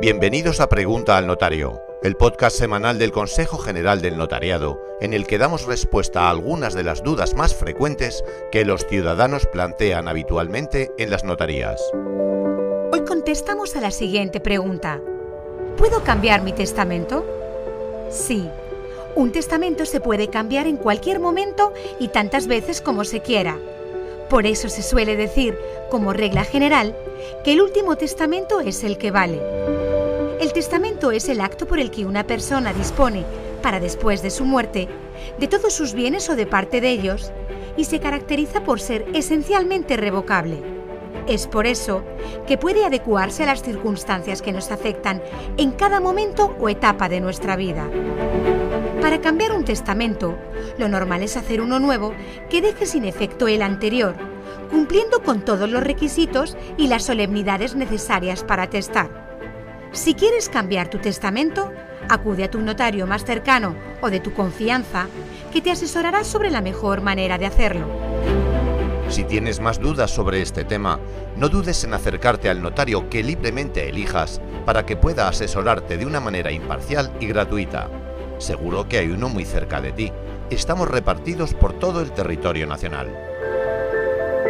Bienvenidos a Pregunta al Notario, el podcast semanal del Consejo General del Notariado, en el que damos respuesta a algunas de las dudas más frecuentes que los ciudadanos plantean habitualmente en las notarías. Hoy contestamos a la siguiente pregunta. ¿Puedo cambiar mi testamento? Sí. Un testamento se puede cambiar en cualquier momento y tantas veces como se quiera. Por eso se suele decir, como regla general, que el último testamento es el que vale. El testamento es el acto por el que una persona dispone, para después de su muerte, de todos sus bienes o de parte de ellos, y se caracteriza por ser esencialmente revocable. Es por eso que puede adecuarse a las circunstancias que nos afectan en cada momento o etapa de nuestra vida. Para cambiar un testamento, lo normal es hacer uno nuevo que deje sin efecto el anterior, cumpliendo con todos los requisitos y las solemnidades necesarias para testar. Si quieres cambiar tu testamento, acude a tu notario más cercano o de tu confianza, que te asesorará sobre la mejor manera de hacerlo. Si tienes más dudas sobre este tema, no dudes en acercarte al notario que libremente elijas para que pueda asesorarte de una manera imparcial y gratuita. Seguro que hay uno muy cerca de ti. Estamos repartidos por todo el territorio nacional.